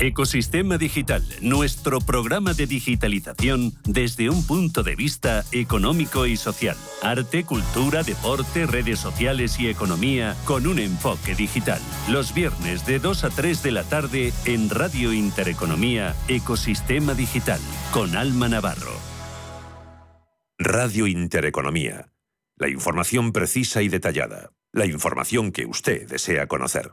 Ecosistema Digital, nuestro programa de digitalización desde un punto de vista económico y social. Arte, cultura, deporte, redes sociales y economía con un enfoque digital. Los viernes de 2 a 3 de la tarde en Radio Intereconomía, Ecosistema Digital, con Alma Navarro. Radio Intereconomía. La información precisa y detallada. La información que usted desea conocer.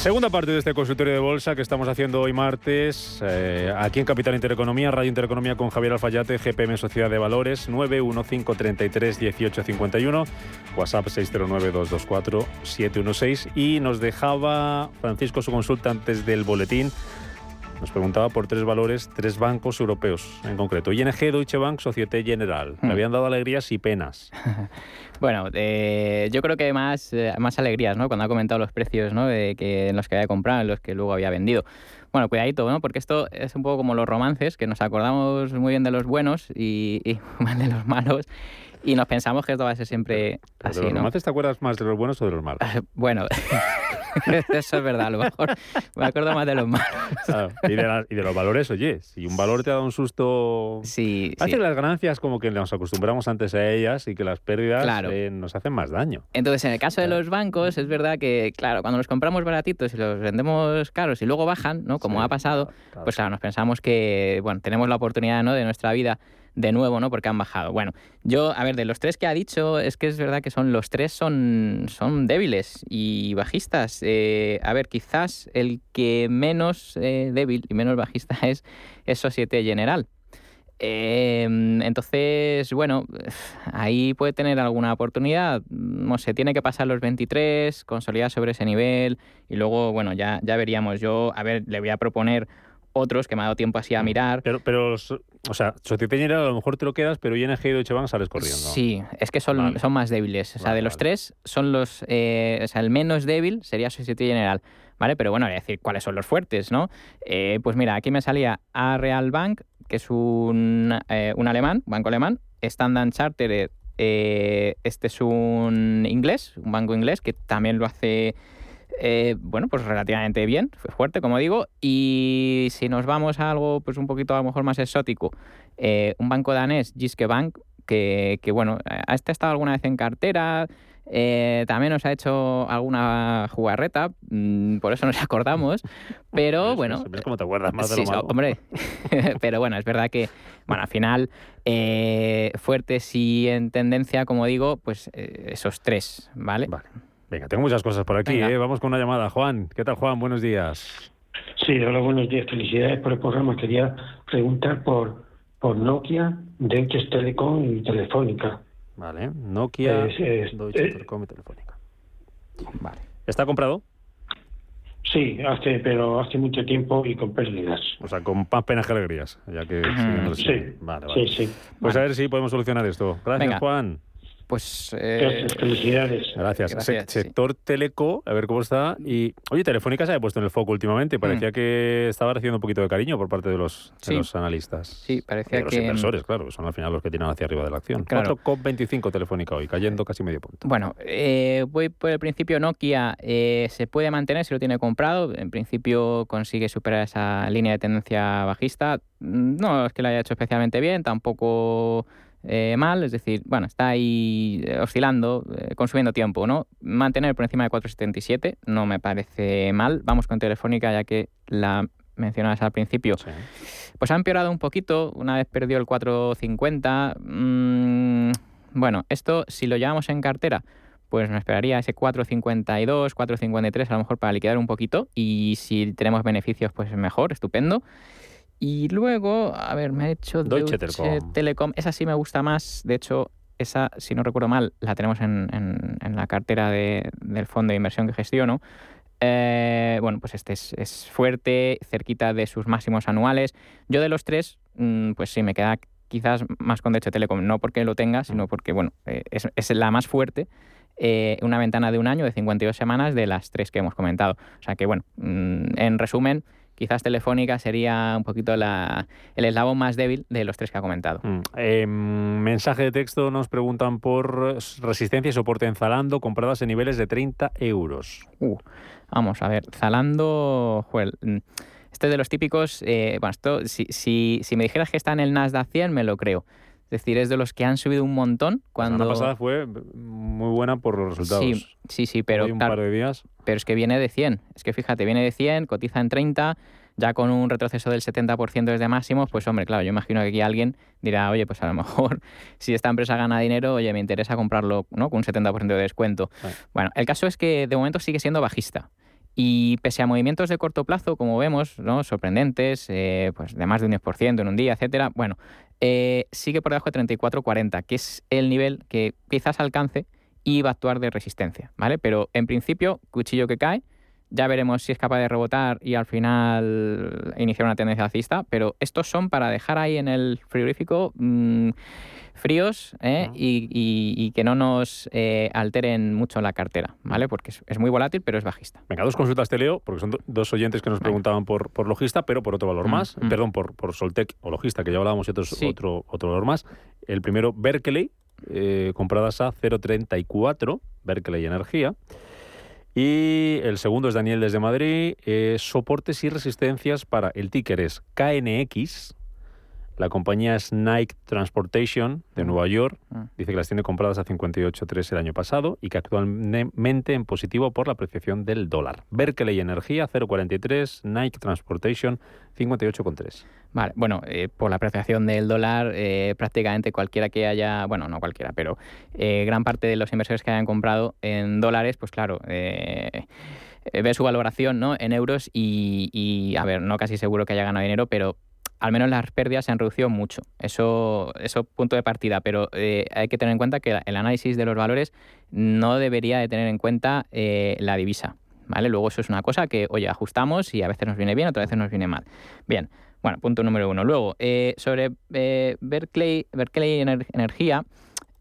Segunda parte de este consultorio de bolsa que estamos haciendo hoy martes, eh, aquí en Capital Intereconomía, Radio Intereconomía con Javier Alfayate, GPM Sociedad de Valores, 915331851, WhatsApp 609224716 y nos dejaba Francisco su consulta antes del boletín. Nos preguntaba por tres valores, tres bancos europeos en concreto. ING, Deutsche Bank, Societe General. Me habían dado alegrías y penas. Bueno, eh, yo creo que más, eh, más alegrías, ¿no? Cuando ha comentado los precios, ¿no? De que en los que había comprado, en los que luego había vendido. Bueno, cuidadito, ¿no? Porque esto es un poco como los romances, que nos acordamos muy bien de los buenos y, y mal de los malos. Y nos pensamos que esto va a ser siempre Pero así, ¿De los ¿no? te acuerdas más de los buenos o de los malos? Bueno, eso es verdad, a lo mejor me acuerdo más de los malos. Claro, y, de la- y de los valores, oye, si un valor te ha dado un susto... Sí, Hace sí. las ganancias como que nos acostumbramos antes a ellas y que las pérdidas Claro. eh, nos hacen más daño. Entonces, en el caso de los bancos, es verdad que, claro, cuando los compramos baratitos y los vendemos caros y luego bajan, ¿no? Como Sí, ha pasado, claro, claro. pues claro, nos pensamos que, bueno, tenemos la oportunidad, ¿no? De nuestra vida de nuevo, ¿no? Porque han bajado. Bueno, yo, a ver, de los tres que ha dicho, es que es verdad que son los tres son, son débiles y bajistas. Eh, a ver, quizás el que menos eh, débil y menos bajista es, es Societe General. Eh, entonces, bueno, ahí puede tener alguna oportunidad. No sé, tiene que pasar los 23, consolidar sobre ese nivel y luego, bueno, ya, ya veríamos. Yo, a ver, le voy a proponer otros que me ha dado tiempo así a mirar. Pero, pero o sea, Societe General a lo mejor te lo quedas, pero ING y Deutsche Bank sales corriendo. Sí, es que son, Vale. son más débiles. O sea, Vale, de los vale. tres, son los. eh, o sea, el menos débil sería Societe General. ¿Vale? Pero bueno, voy a decir cuáles son los fuertes, ¿no? Eh, pues mira, aquí me salía A Real Bank, que es un, eh, un alemán, banco alemán. Standard Chartered, eh, este es un inglés, un banco inglés que también lo hace. Eh, bueno, pues relativamente bien, fue fuerte, como digo. Y si nos vamos a algo, pues un poquito a lo mejor más exótico, eh, un banco danés, Jyske Bank, que, que, bueno, ha este estado alguna vez en cartera, eh, también nos ha hecho alguna jugarreta, mm, por eso nos acordamos, pero bueno... ¿Ves cómo te acuerdas más de sí, lo malo? hombre, pero bueno, es verdad que, bueno, al final, eh, fuertes y en tendencia, como digo, pues eh, esos tres, ¿vale? Vale. Venga, tengo muchas cosas por aquí. ¿eh? Vamos con una llamada. Juan, ¿qué tal, Juan? Buenos días. Sí, hola, buenos días. Felicidades por el programa. Quería preguntar por, por Nokia, Deutsche Telekom y Telefónica. Vale, Nokia, Es- es- Deutsche eh, Telekom y Telefónica. Vale. ¿Está comprado? Sí, hace, pero hace mucho tiempo y con pérdidas. O sea, con más penas que alegrías, ya que... Sí, siguiente. Vale, vale. sí, sí. Pues a ver si podemos solucionar esto. Gracias, Venga. Juan. Pues... Eh, felicidades. Gracias. sector teleco, a ver cómo está. Y, oye, Telefónica se ha puesto en el foco últimamente. Mm. Parecía que estaba recibiendo un poquito de cariño por parte de los, los analistas. Sí, parecía de los inversores, claro, que son al final los que tiran hacia arriba de la acción. Claro. COP25 Telefónica hoy, cayendo casi medio punto. Bueno, eh, voy por el principio. Nokia eh, se puede mantener si lo tiene comprado. En principio consigue superar esa línea de tendencia bajista. No es que lo haya hecho especialmente bien, tampoco eh, mal, es decir, bueno, está ahí eh, oscilando, eh, consumiendo tiempo, ¿no? Mantener por encima de 4,77 no me parece mal. Vamos con Telefónica, ya que la mencionabas al principio. Pues ha empeorado un poquito, una vez perdió el 4,50. Mm, bueno, esto si lo llevamos en cartera, pues me esperaría ese 4,52, 4,53 a lo mejor para liquidar un poquito y si tenemos beneficios pues mejor, estupendo. Y luego, a ver, me ha hecho Deutsche, Telekom. Esa sí me gusta más. De hecho, esa, si no recuerdo mal, la tenemos en, en, la cartera de, del fondo de inversión que gestiono. Eh, bueno, pues este es, fuerte, cerquita de sus máximos anuales. Yo de los tres, mm, pues sí, me queda quizás más con Deutsche Telekom, no porque lo tenga, sino mm. porque, bueno, eh, es, es, la más fuerte. Eh, una ventana de un año de 52 semanas de las tres que hemos comentado. O sea que, bueno, mm, en resumen, quizás Telefónica sería un poquito la, el eslabón más débil de los tres que ha comentado. Mm. Em, mensaje de texto nos preguntan por resistencia y soporte en Zalando compradas en niveles de 30 euros. Uh, vamos a ver, Zalando, Joel, mm, este es de los típicos, eh, bueno, esto, si, si, si me dijeras que está en el Nasdaq 100, me lo creo. Es decir, es de los que han subido un montón cuando... La semana pasada fue muy buena por los resultados. Sí, sí, sí pero... un par de días. Pero es que viene de 100. Es que fíjate, viene de 100, cotiza en 30, ya con un retroceso del 70% desde máximos, pues hombre, claro, yo imagino que aquí alguien dirá, oye, pues a lo mejor si esta empresa gana dinero, oye, me interesa comprarlo ¿no? con un 70% de descuento. Bueno, el caso es que de momento sigue siendo bajista. Y pese a movimientos de corto plazo, como vemos, ¿no? sorprendentes, eh, pues de más de un 10% en un día, etcétera, bueno, eh, sigue por debajo de 34.40, que es el nivel que quizás alcance y va a actuar de resistencia, ¿vale? Pero en principio, cuchillo que cae, ya veremos si es capaz de rebotar y al final iniciar una tendencia alcista, pero estos son para dejar ahí en el frigorífico mm, fríos ¿eh? y, que no nos eh, alteren mucho la cartera, ¿vale? Porque es, muy volátil, pero es bajista. Venga, dos consultas te leo, porque son dos oyentes que nos preguntaban por, por logista, pero por otro valor mm, más. Mm. Perdón, por, por Soltec o logista, que ya hablábamos, y otro, otro valor más. El primero, Berkeley, eh, compradas a 0,34, Berkeley Energía. Y el segundo es Daniel desde Madrid. soportes y resistencias para el ticker es KNX, la compañía es Nike Transportation de Nueva York. Ah. Dice que las tiene compradas a 58.3 el año pasado y que actualmente en positivo por la apreciación del dólar. Berkeley Energía 0.43, Nike Transportation 58.3. Vale, bueno, eh, por la apreciación del dólar, eh, prácticamente cualquiera que haya, bueno, no cualquiera, pero eh, gran parte de los inversores que hayan comprado en dólares, pues claro, ve su valoración ¿no? en euros y, y, a ver, no casi seguro que haya ganado dinero, pero al menos las pérdidas se han reducido mucho. Eso, eso punto de partida, pero eh, hay que tener en cuenta que el análisis de los valores no debería de tener en cuenta eh, la divisa. ¿vale? Luego eso es una cosa que, oye, ajustamos y a veces nos viene bien, otras veces nos viene mal. Bien, bueno, punto número uno. Luego, eh, sobre Berkeley, Berkeley Energía,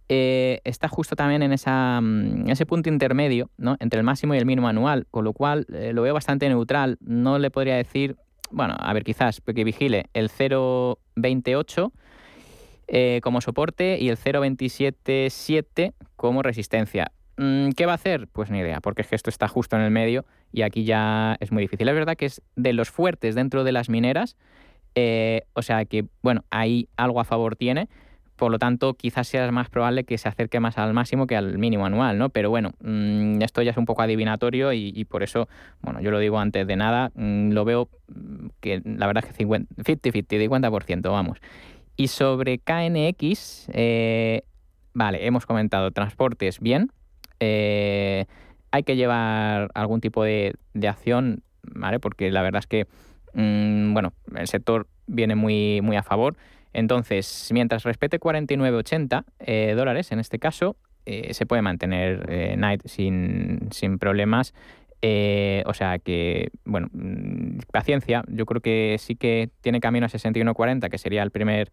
está justo también en, esa, mm, en ese punto intermedio ¿no? entre el máximo y el mínimo anual, con lo cual lo veo bastante neutral. No le podría decir bueno, a ver, quizás que vigile el 0.28 eh, como soporte y el 0.277 como resistencia. Mm, ¿Qué va a hacer? Pues ni idea, porque es que esto está justo en el medio y aquí ya es muy difícil. Es verdad que es de los fuertes dentro de las mineras, eh, o sea que, bueno, ahí algo a favor tiene, por lo tanto, quizás sea más probable que se acerque más al máximo que al mínimo anual, ¿no? Pero bueno, mm, esto ya es un poco adivinatorio y, por eso, bueno, yo lo digo antes de nada, mm, lo veo mm, que la verdad es que 50-50, 50%, vamos. Y sobre KNX, eh, vale, hemos comentado transportes bien. Eh, hay que llevar algún tipo de, de, acción, ¿vale? Porque la verdad es que, bueno, el sector viene muy, muy a favor. Entonces, mientras respete 49,80 eh, dólares, en este caso, eh, se puede mantener eh, Night sin, sin problemas. Eh, o sea que, bueno, mm, paciencia. Yo creo que sí que tiene camino a 61.40, que sería el primer,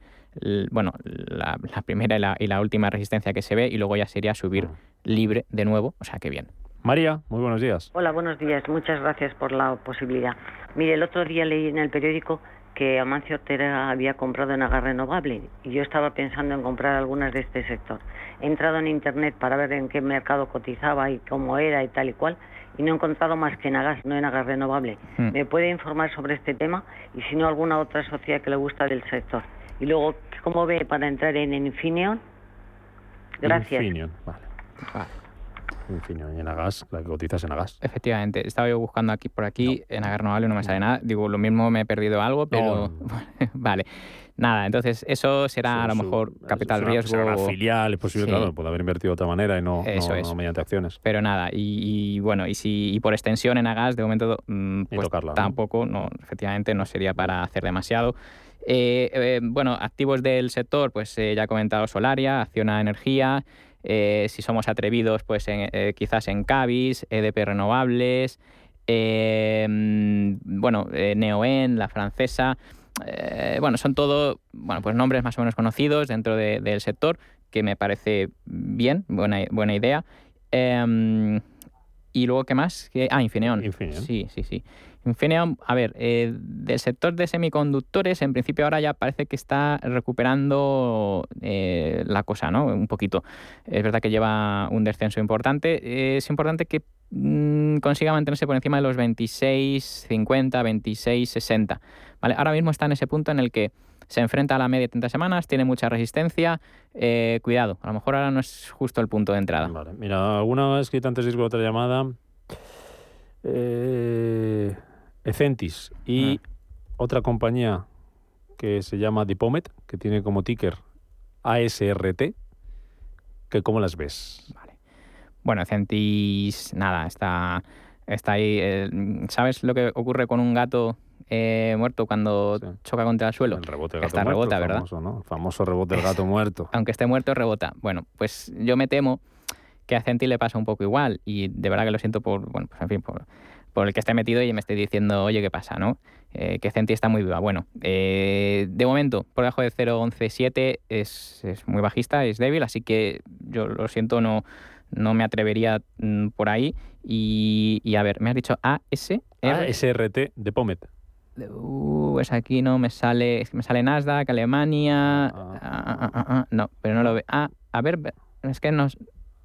bueno, la, primera y la, y la, última resistencia que se ve, y luego ya sería subir libre de nuevo. O sea que bien. María, muy buenos días. Hola, buenos días. Muchas gracias por la posibilidad. Mire, el otro día leí en el periódico que Amancio Ortega había comprado en Agar Renovable y yo estaba pensando en comprar algunas de este sector. He entrado en internet para ver en qué mercado cotizaba y cómo era y tal y cual y no he encontrado más que en Agas, no en Agar Renovable. Hmm. ¿Me puede informar sobre este tema y si no alguna otra sociedad que le gusta del sector? Y luego, ¿cómo ve para entrar en Infineon? Gracias. Infineon, vale. En en Agas, la que cotizas en Agas. Efectivamente, estaba yo buscando aquí por aquí, en Agas no no me sale nada. Digo, lo mismo me he perdido algo, pero vale. Nada, entonces eso será a lo mejor capital riesgo. Será una filial, es posible, claro, puede haber invertido de otra manera y no, mediante acciones. Pero nada, y, bueno, y si y por extensión en Agas, de momento, mm, pues tampoco, ¿no? efectivamente, no sería para hacer demasiado. Eh, eh, bueno, activos del sector, pues eh, ya he comentado Solaria, Acciona Energía, eh, si somos atrevidos, pues eh, quizás en Cavis, EDP Renovables, eh, bueno, Neoen, la francesa. bueno, son todo bueno, pues nombres más o menos conocidos dentro del sector, que me parece bien, buena, buena idea. Em, y luego, ¿qué más? Ah, Infineon. Infineon. Sí, sí, sí. Infineon, a ver, eh, del sector de semiconductores, en principio ahora ya parece que está recuperando eh, la cosa, ¿no? Un poquito. Es verdad que lleva un descenso importante. es importante que mm, consiga mantenerse por encima de los 26, 50, 26, 60. ¿vale? Ahora mismo está en ese punto en el que se enfrenta a la media de 30 semanas, tiene mucha resistencia. Eh, cuidado, a lo mejor ahora no es justo el punto de entrada. Vale, mira, alguna escrita antes de otra llamada. Eh, Ecentis y ah. otra compañía que se llama Dipomet, que tiene como ticker ASRT, que ¿cómo las ves? Vale. Bueno, Ecentis, nada, está, está ahí. Eh, ¿Sabes lo que ocurre con un gato eh, muerto cuando choca contra el suelo? El rebote del gato muerto, rebota, ¿verdad? Famoso, ¿no? famoso rebote del gato muerto. Aunque esté muerto, rebota. Bueno, pues yo me temo que a Ecentis le pasa un poco igual y de verdad que lo siento por, bueno, pues en fin, por por el que esté metido y me esté diciendo, oye, ¿qué pasa? ¿no? Eh, que Centi está muy viva. Bueno, eh, de momento, por debajo de 0.117 es, es muy bajista, es débil, así que yo lo siento, no, no me atrevería mm, por ahí. Y, a ver, me has dicho AS... ASRT de Pomet. Uh, pues aquí no me sale, me sale Nasdaq, Alemania... Ah. Ah, ah, no, pero no lo veo. Ah, a ver, es que nos,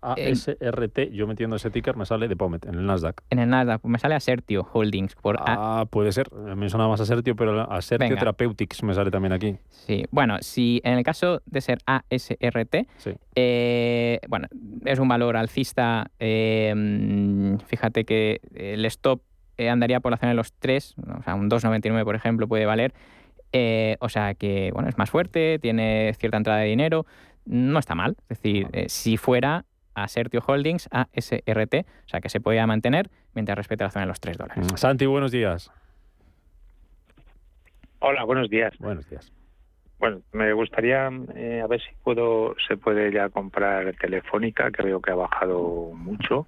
ASRT, yo metiendo ese ticker me sale de Pomet en el Nasdaq. En el Nasdaq, pues me sale Asertio Holdings. Por ah, puede ser. Me suena más Asertio, pero Asertio Therapeutics me sale también aquí. Sí, bueno, si en el caso de ser ASRT, eh, bueno, es un valor alcista. Eh, fíjate que el stop eh, andaría por la zona de los 3, o sea, un 2,99 por ejemplo puede valer. o sea que, bueno, es más fuerte, tiene cierta entrada de dinero no está mal. Es decir, si fuera a Sertio Holdings, a SRT, o sea que se podía mantener mientras respete la zona de los 3 dólares. Mm, Santi, buenos días. Hola, buenos días. Buenos días. Bueno, me gustaría eh, a ver si puedo se puede ya comprar Telefónica, que veo que ha bajado mucho.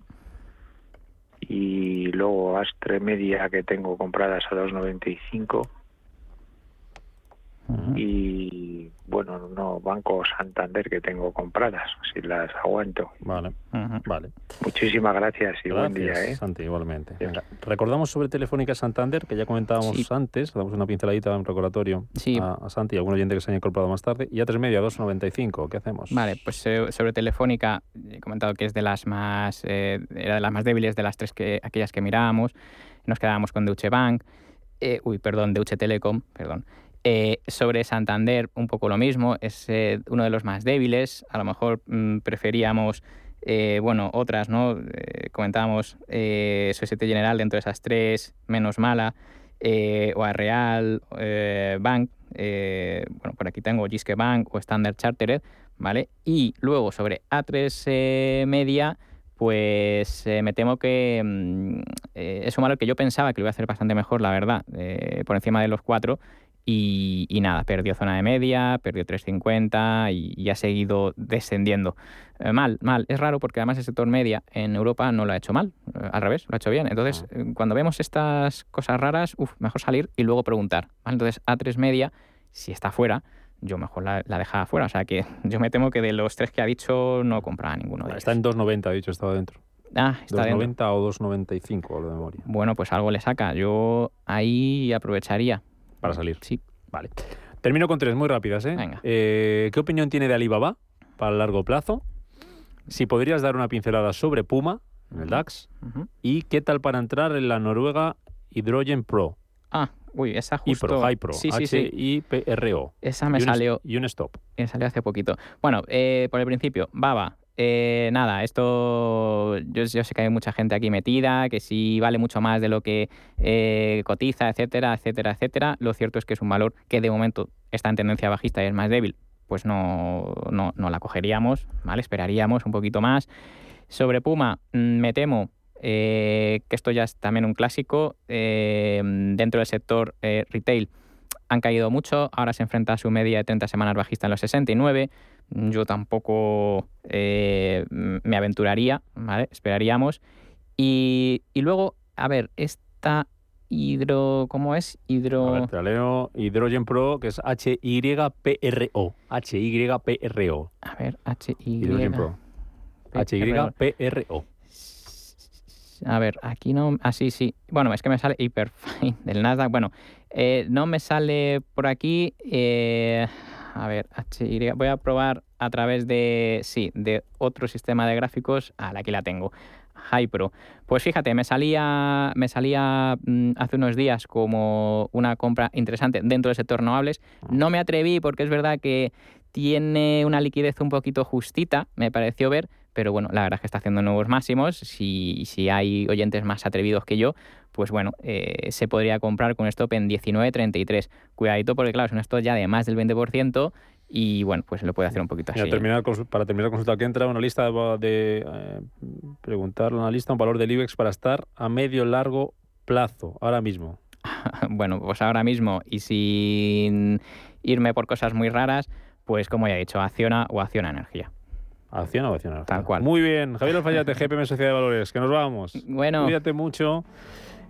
Y luego Astre Media, que tengo compradas a 2.95 y bueno, no Banco Santander que tengo compradas, si las aguanto. Vale, vale. Muchísimas gracias y buen día. ¿eh? Santi, igualmente. recordamos sobre Telefónica Santander, que ya comentábamos antes, damos una pinceladita, un recordatorio a, Santi y a algún oyente que se haya incorporado más tarde. Y a 3 media, 2.95, ¿qué hacemos? Vale, pues eh, sobre Telefónica, he comentado que es de las más, eh, era de las más débiles de las tres que aquellas que mirábamos. Nos quedábamos con Deutsche Bank, eh, uy, perdón, Deutsche Telekom, perdón. Eh, sobre Santander, un poco lo mismo, es eh, uno de los más débiles. A lo mejor mm, preferíamos, eh, bueno, otras, ¿no? comentábamos Societe General dentro de esas tres, menos mala, o a Real Bank, bueno, por aquí tengo Giske Bank o Standard Chartered, ¿vale? Y luego sobre A3 Media, pues me temo que mm, es un valor que yo pensaba que lo iba a hacer bastante mejor, la verdad, por encima de los cuatro y, nada, perdió zona de media, perdió 3,50 y, ha seguido descendiendo. Eh, mal, mal. Es raro porque además el sector media en Europa no lo ha hecho mal, eh, al revés, lo ha hecho bien. Entonces, ah. eh, cuando vemos estas cosas raras, uf, mejor salir y luego preguntar. Entonces, A3 media, si está fuera, yo mejor la, la dejaba fuera. O sea que yo me temo que de los tres que ha dicho no compraba ninguno de ellos. Está en 2,90, ha dicho, estaba dentro. Ah, está 2,90 o 2,95 lo de memoria. Bueno, pues algo le saca. Yo ahí aprovecharía. Para salir. Sí. Vale. Termino con tres muy rápidas. ¿eh? Venga. Eh, ¿Qué opinión tiene de Alibaba para el largo plazo? Si podrías dar una pincelada sobre Puma, en el DAX. ¿Y qué tal para entrar en la Noruega Hydrogen Pro? Ah, uy, esa justo... Hypro, Hypro, sí, sí, H-I-P-R-O. Esa me y un salió... Y un stop. Me salió hace poquito. Bueno, eh, por el principio, Baba, eh, nada, esto yo, sé que hay mucha gente aquí metida, que sí vale mucho más de lo que eh, cotiza, etcétera, etcétera, etcétera. Lo cierto es que es un valor que de momento está en tendencia bajista y es más débil, pues no, no, la cogeríamos, ¿vale? Esperaríamos un poquito más. Sobre Puma, mm, me temo eh, que esto ya es también un clásico dentro del sector retail. Han caído mucho, ahora se enfrenta a su media de 30 semanas bajista en los 69 yo tampoco eh, me aventuraría, ¿vale? Esperaríamos. Y, luego, a ver, esta hidro... ¿Cómo es? Hidro... A ver, te leo. Hydrogen Pro, que es H-Y-P-R-O. H-Y-P-R-O. A ver, H-Y... Hydrogen Pro. H-Y-P-R-O. A ver, aquí no... Ah, sí, sí. Bueno, es que me sale Hyperfine del Nasdaq. Bueno, eh, no me sale por aquí... Eh, a ver. Voy a probar a través de, sí, de otro sistema de gráficos. Ah, aquí la tengo. Hypro. Pues fíjate, me salía, me salía mm, hace unos días como una compra interesante dentro del sector renovables. No me atreví porque es verdad que tiene una liquidez un poquito justita, me pareció ver, pero bueno, la verdad es que está haciendo nuevos máximos. Si, si hay oyentes más atrevidos que yo, pues bueno, eh, se podría comprar con stop en 19.33. Cuidadito porque claro, es un stop ya de más del 20% y bueno, pues lo puede hacer un poquito así. terminar, para terminar consulta, aquí entra una lista de, eh, preguntarle a una lista un valor del IBEX para estar a medio largo plazo, ahora mismo. bueno, pues ahora mismo y sin irme por cosas muy raras, pues como ya he dicho, Acciona o Acciona Energía. Acciona o Acciona Tal cual. Muy bien. Javier Alfayate, GPM Sociedad de Valores, que nos vamos. Bueno. Cuídate mucho.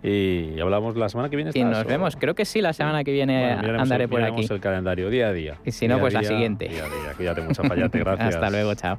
Y hablamos la semana que viene. Y nos vemos. Creo que sí, la semana que viene andaré por aquí. el calendario día a día. Y si no, pues la siguiente. Día a día. Cuídate mucho, Fallate. Gracias. Hasta luego, chao.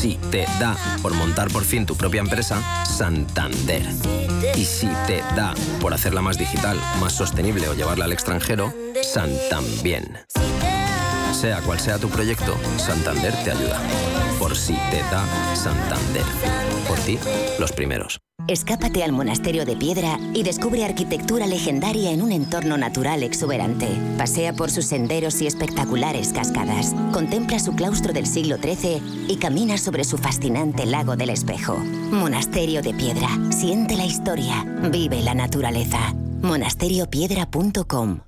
Si te da por montar por fin tu propia empresa, Santander. Y si te da por hacerla más digital, más sostenible o llevarla al extranjero, Santambién. Sea cual sea tu proyecto, Santander te ayuda. Por si te da Santander. Por ti, los primeros. Escápate al monasterio de piedra y descubre arquitectura legendaria en un entorno natural exuberante. Pasea por sus senderos y espectaculares cascadas. Contempla su claustro del siglo XIII y camina sobre su fascinante lago del espejo. Monasterio de piedra. Siente la historia. Vive la naturaleza. monasteriopiedra.com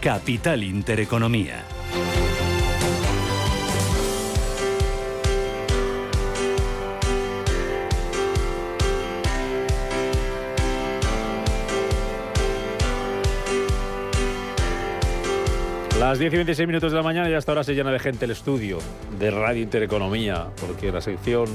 Capital Intereconomía. Las 10 y 26 minutos de la mañana y hasta ahora se llena de gente el estudio de Radio Intereconomía, porque la sección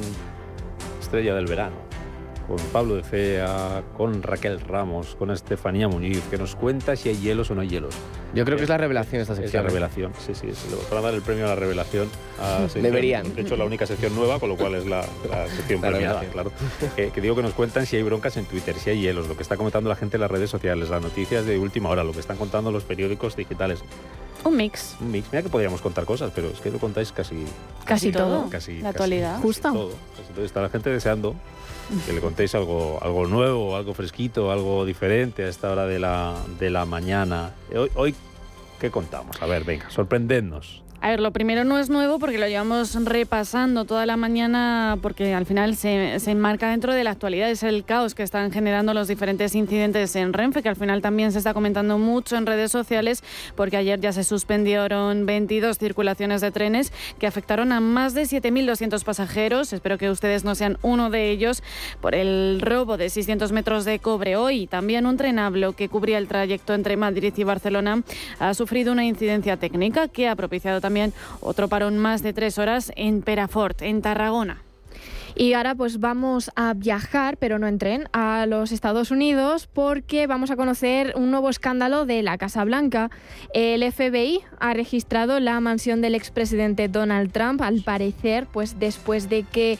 estrella del verano con Pablo de Fea, con Raquel Ramos, con Estefanía Muñiz, que nos cuenta si hay hielos o no hay hielos. Yo creo que es la revelación esta Es la sección. ¿eh? revelación, sí, sí, sí. Van a dar el premio a la revelación. a sección- Deberían. De hecho, la única sección nueva, con lo cual es la, la sección La premiada, revelación. claro. Que, que digo que nos cuentan si hay broncas en Twitter, si hay hielos, lo que está comentando la gente en las redes sociales, las noticias de última hora, lo que están contando los periódicos digitales. Un mix. Un mix. Mira que podríamos contar cosas, pero es que lo contáis casi... Casi todo. Casi, La casi- actualidad. casi Justo. todo. Casi todo. Está la gente deseando que le contéis algo, algo nuevo, algo fresquito, algo diferente a esta hora de la, de la mañana. Hoy, hoy, ¿qué contamos? A ver, venga, sorprendednos. A ver, lo primero no es nuevo porque lo llevamos repasando toda la mañana porque al final se, se enmarca dentro de la actualidad. Es el caos que están generando los diferentes incidentes en Renfe, que al final también se está comentando mucho en redes sociales porque ayer ya se suspendieron 22 circulaciones de trenes que afectaron a más de 7.200 pasajeros. Espero que ustedes no sean uno de ellos por el robo de 600 metros de cobre hoy. También un tren Hablo que cubría el trayecto entre Madrid y Barcelona ha sufrido una incidencia técnica que ha propiciado también otro parón más de tres horas en Perafort, en Tarragona. Y ahora pues vamos a viajar, pero no en tren, a los Estados Unidos porque vamos a conocer un nuevo escándalo de la Casa Blanca. El FBI ha registrado la mansión del expresidente Donald Trump, al parecer, pues después de que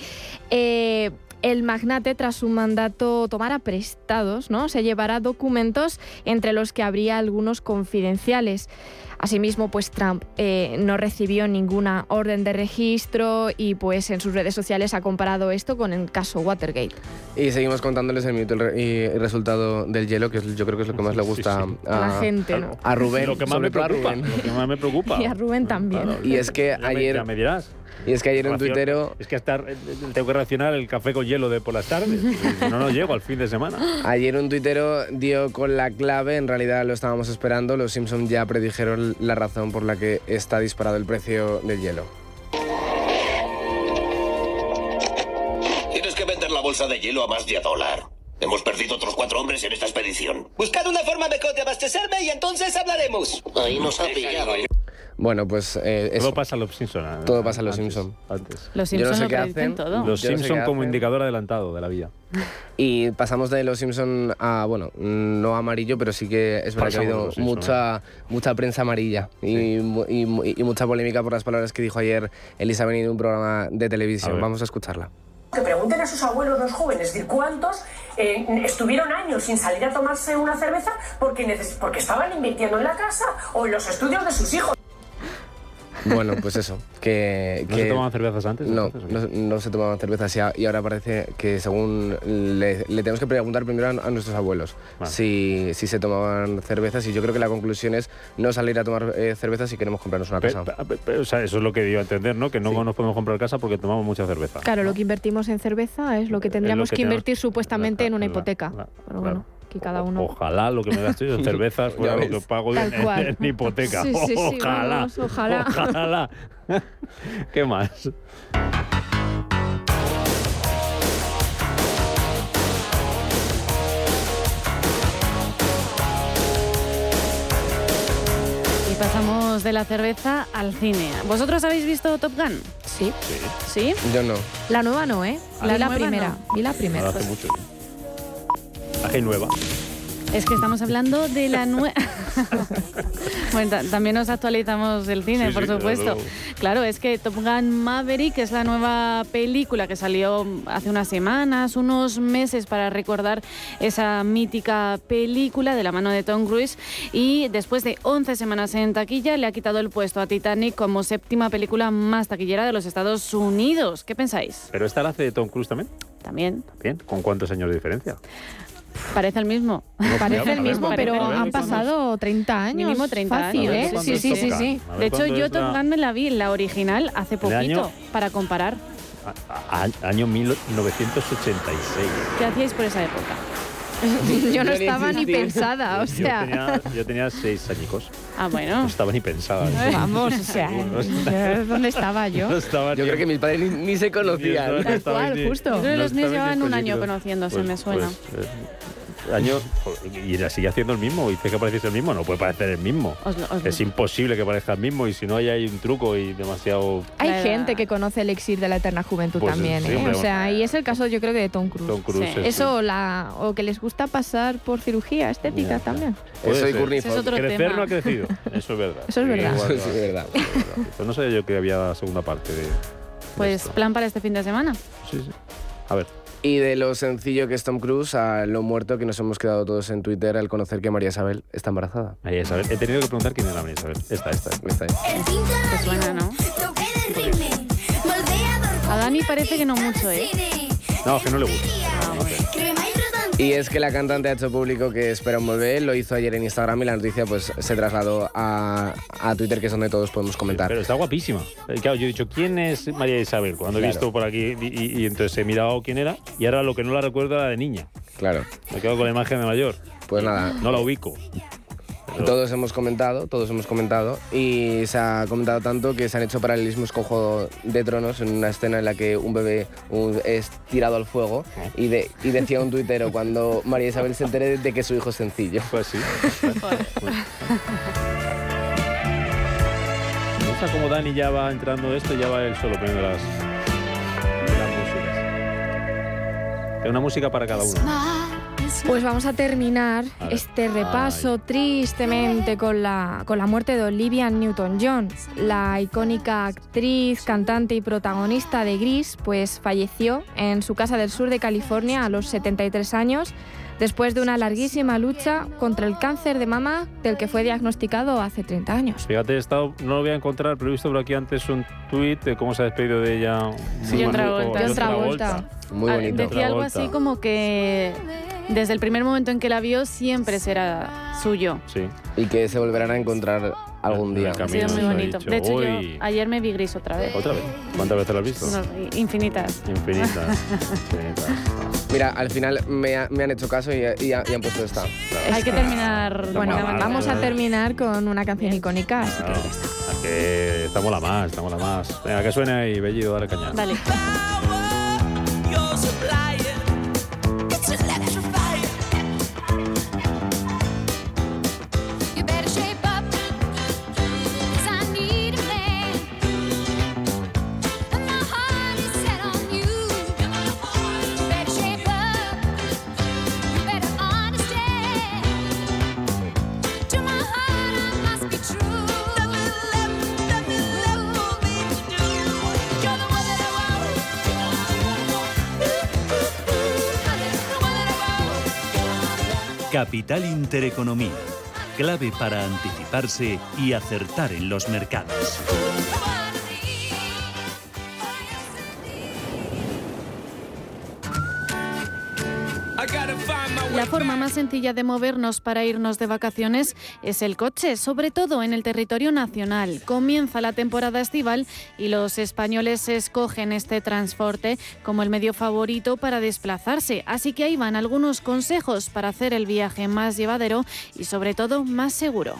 eh, el magnate, tras su mandato, tomara prestados, ¿no? Se llevará documentos entre los que habría algunos confidenciales. Asimismo, pues Trump eh, no recibió ninguna orden de registro y pues en sus redes sociales ha comparado esto con el caso Watergate. Y seguimos contándoles el minuto y el resultado del hielo, que es- yo creo que es lo que más le gusta A la gente, ¿no? a Rubén. Lo que más sobre me todo a preocupa. Rubén. Lo que más me preocupa. Y a Rubén también. Claro, Y es que ya me- ayer- ya me dirás. Y es que ayer un tuitero... Es que hasta eh, tengo que racionar el café con hielo de por las tardes. No, no llego al fin de semana. Ayer un tuitero dio con la clave, en realidad lo estábamos esperando, los Simpson ya predijeron la razón por la que está disparado el precio del hielo. Tienes que vender la bolsa de hielo a más de a dólar. Hemos perdido otros cuatro hombres en esta expedición. Buscad una forma mejor de abastecerme y entonces hablaremos. Ahí nos ha pillado. Bueno, pues eh, eso. Todo pasa a los Simpson. eh, Todo pasa a los antes, Simpson. Antes. Los Yo no sé lo hacen. todo. Los Yo no sé Simpson qué como hacen. indicador adelantado de la vida. Y pasamos de los Simpson a, bueno, no amarillo, pero sí que es verdad que ha habido los Simpson, mucha, mucha prensa amarilla y, y mu- y mucha polémica por las palabras que dijo ayer Elisa Benítez en un programa de televisión. Vamos a escucharla. Que pregunten a sus abuelos los jóvenes, es decir, ¿cuántos eh, estuvieron años sin salir a tomarse una cerveza porque estaban invirtiendo en la casa o en los estudios de sus hijos? Bueno, pues eso, que... ¿No que se tomaban cervezas antes? No, entonces, no, no se tomaban cervezas y, ahora parece que según le, le tenemos que preguntar primero a, a nuestros abuelos Vale. si, si se tomaban cervezas y yo creo que la conclusión es no salir a tomar eh, cervezas si queremos comprarnos una Pe- casa. pe- pe- o sea, eso es lo que dio a entender, ¿no? Que no nos podemos comprar casa porque tomamos mucha cerveza. Claro, lo que invertimos en cerveza es lo que tendríamos que que, tenemos- invertir supuestamente en una la- hipoteca. la- Pero claro. Cada uno... Ojalá lo que me gasto yo en cervezas fuera lo que pago en, en hipoteca. Sí, sí, sí, ojalá. vamos, ojalá. Ojalá. ¿Qué más? Y pasamos de la cerveza al cine. ¿Vosotros habéis visto Top Gun? Sí. ¿Sí? Yo no. La nueva no, ¿eh? La Vi la nueva primera. no. Vi la primera. Hace mucho. Nueva. Es que estamos hablando de la nueva... bueno, también nos actualizamos del cine, Sí, por sí, supuesto. Claro, es que Top Gun Maverick es la nueva película que salió hace unas semanas, unos meses para recordar esa mítica película de la mano de Tom Cruise y después de 11 semanas en taquilla le ha quitado el puesto a Titanic como séptima película más taquillera de los Estados Unidos. ¿Qué pensáis? ¿Pero esta la hace de Tom Cruise también? También. Bien. ¿Con cuántos años de diferencia? Parece el mismo. Parece ver, el mismo, ver, pero han pasado 30 años. Mínimo 30 Fácil, años. ¿eh? ¿Cuándo Sí, sí, sí, sí. De hecho, ¿cuándo yo Top la- Gun me la vi en la original hace poquito año? para comparar. a- a- año 1986. ¿Qué hacíais por esa época? Yo no estaba ni pensada, o Yo sea... tenía, yo tenía seis añicos. Ah, No bueno. estaba ni pensada. Vamos, o sea, No ¿dónde estaba yo? No estaba Yo ni- creo que mis padres ni, ni se conocían. Tal cual, justo. Yo creo que no los míos llevan un año conociéndose, Pues- me suena. pues, eh, años y la sigue haciendo el mismo. Dice que parece el mismo, no puede parecer el mismo. Os lo- os lo- Es imposible que parezca el mismo y si no, ahí hay un truco y demasiado. Hay La- gente que conoce el elixir de la eterna juventud Pues, también, sí, ¿eh? hombre, o sea, y es el caso, yo creo, de Tom Cruise. Tom Cruise, Sí. Eso o la, o que les gusta pasar por cirugía estética también. Ese es otro Crecer tema. no ha crecido. Eso es verdad. Eso es verdad. Igual, Eso es verdad. Pues no sabía yo que había segunda parte de. Pues plan para este fin de semana. Sí, sí. A ver. Y de lo sencillo que es Tom Cruise a lo muerto que nos hemos quedado todos en Twitter al conocer que María Isabel está embarazada. María Isabel. He tenido que preguntar quién era María Isabel. Esta, esta. Esta es. Te suena, ¿no? A Dani parece que no mucho, ¿eh? No, que no le gusta. Y es que la cantante ha hecho público que espera un bebé, lo hizo ayer en Instagram y la noticia pues se trasladó a, a Twitter, que es donde todos podemos comentar. Pero está guapísima. Eh, Claro, yo he dicho, ¿quién es María Isabel? Cuando he visto por aquí y, y- y entonces he mirado quién era y ahora lo que no la recuerdo era de niña. Claro. Me quedo con la imagen de mayor. Pues nada. No la ubico. Todos hemos comentado, todos hemos comentado y se ha comentado tanto que se han hecho paralelismos con Juego de Tronos en una escena en la que un bebé un- es tirado al fuego y, de, y decía un tuitero cuando María Isabel se entere de que su hijo es sencillo. Pues sí. Me gusta cómo Dani ya va entrando esto, ya va él solo poniendo las, las músicas. Hay una música para cada uno. Pues vamos a terminar A este repaso tristemente con la, con la muerte de Olivia Newton-John. La icónica actriz, cantante y protagonista de Gris, pues falleció en su casa del sur de California a los 73 años después de una larguísima lucha contra el cáncer de mama del que fue diagnosticado hace 30 años. Fíjate, he estado, no lo voy a encontrar, pero he visto por aquí antes un tuit de cómo se ha despedido de ella. Sí, Travolta. Muy Ah, bonito. Decía algo así como que desde el primer momento en que la vio siempre será suyo. Sí. Y que se volverán a encontrar algún día. Ha sido muy bonito. De hecho, yo ayer me vi gris otra vez. ¿Otra vez? ¿Cuántas veces lo has visto? No, infinitas. Infinitas. Infinitas. Mira, al final me, ha- me han hecho caso y, y y han puesto esta. Hay que terminar. Bueno, banda. vamos a terminar con una canción icónica, así que Claro, es que estamos la más, estamos la más. Venga, que suene ahí, Bellido, dale caña. Dale. Capital Intereconomía. Clave para anticiparse y acertar en los mercados. La forma más sencilla de movernos para irnos de vacaciones es el coche, sobre todo en el territorio nacional. Comienza la temporada estival y los españoles escogen este transporte como el medio favorito para desplazarse. Así que ahí van algunos consejos para hacer el viaje más llevadero y sobre todo más seguro.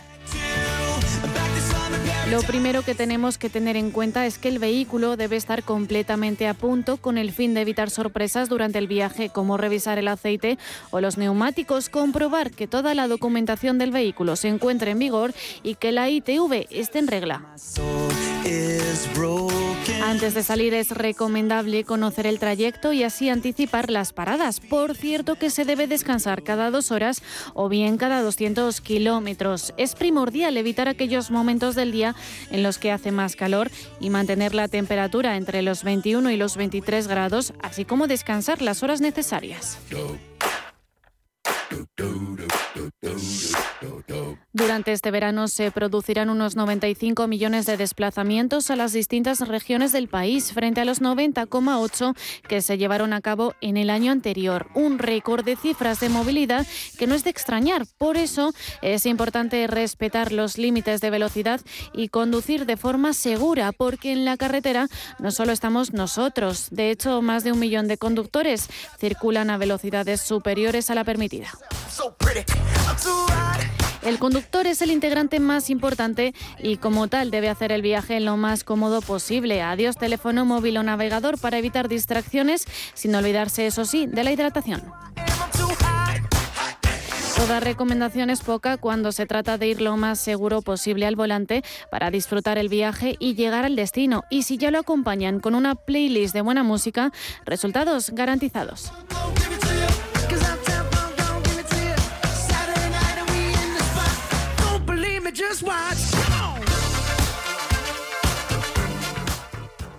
Lo primero que tenemos que tener en cuenta es que el vehículo debe estar completamente a punto con el fin de evitar sorpresas durante el viaje, como revisar el aceite o los neumáticos, comprobar que toda la documentación del vehículo se encuentre en vigor y que la ITV esté en regla. Antes de salir es recomendable conocer el trayecto y así anticipar las paradas. Por cierto que se debe descansar cada dos horas o bien cada 200 kilómetros. Es primordial evitar aquellos momentos del día en los que hace más calor y mantener la temperatura entre los 21 y los 23 grados, así como descansar las horas necesarias. Durante este verano se producirán unos 95 millones de desplazamientos a las distintas regiones del país, frente a los 90,8 que se llevaron a cabo en el año anterior. Un récord de cifras de movilidad que no es de extrañar. Por eso es importante respetar los límites de velocidad y conducir de forma segura, porque en la carretera no solo estamos nosotros. De hecho, más de un millón de conductores circulan a velocidades superiores a la permitida. El conductor es el integrante más importante y como tal debe hacer el viaje lo más cómodo posible. Adiós teléfono móvil o navegador para evitar distracciones, sin olvidarse, eso sí, de la hidratación. Toda recomendación es poca cuando se trata de ir lo más seguro posible al volante para disfrutar el viaje y llegar al destino. Y si ya lo acompañan con una playlist de buena música, resultados garantizados.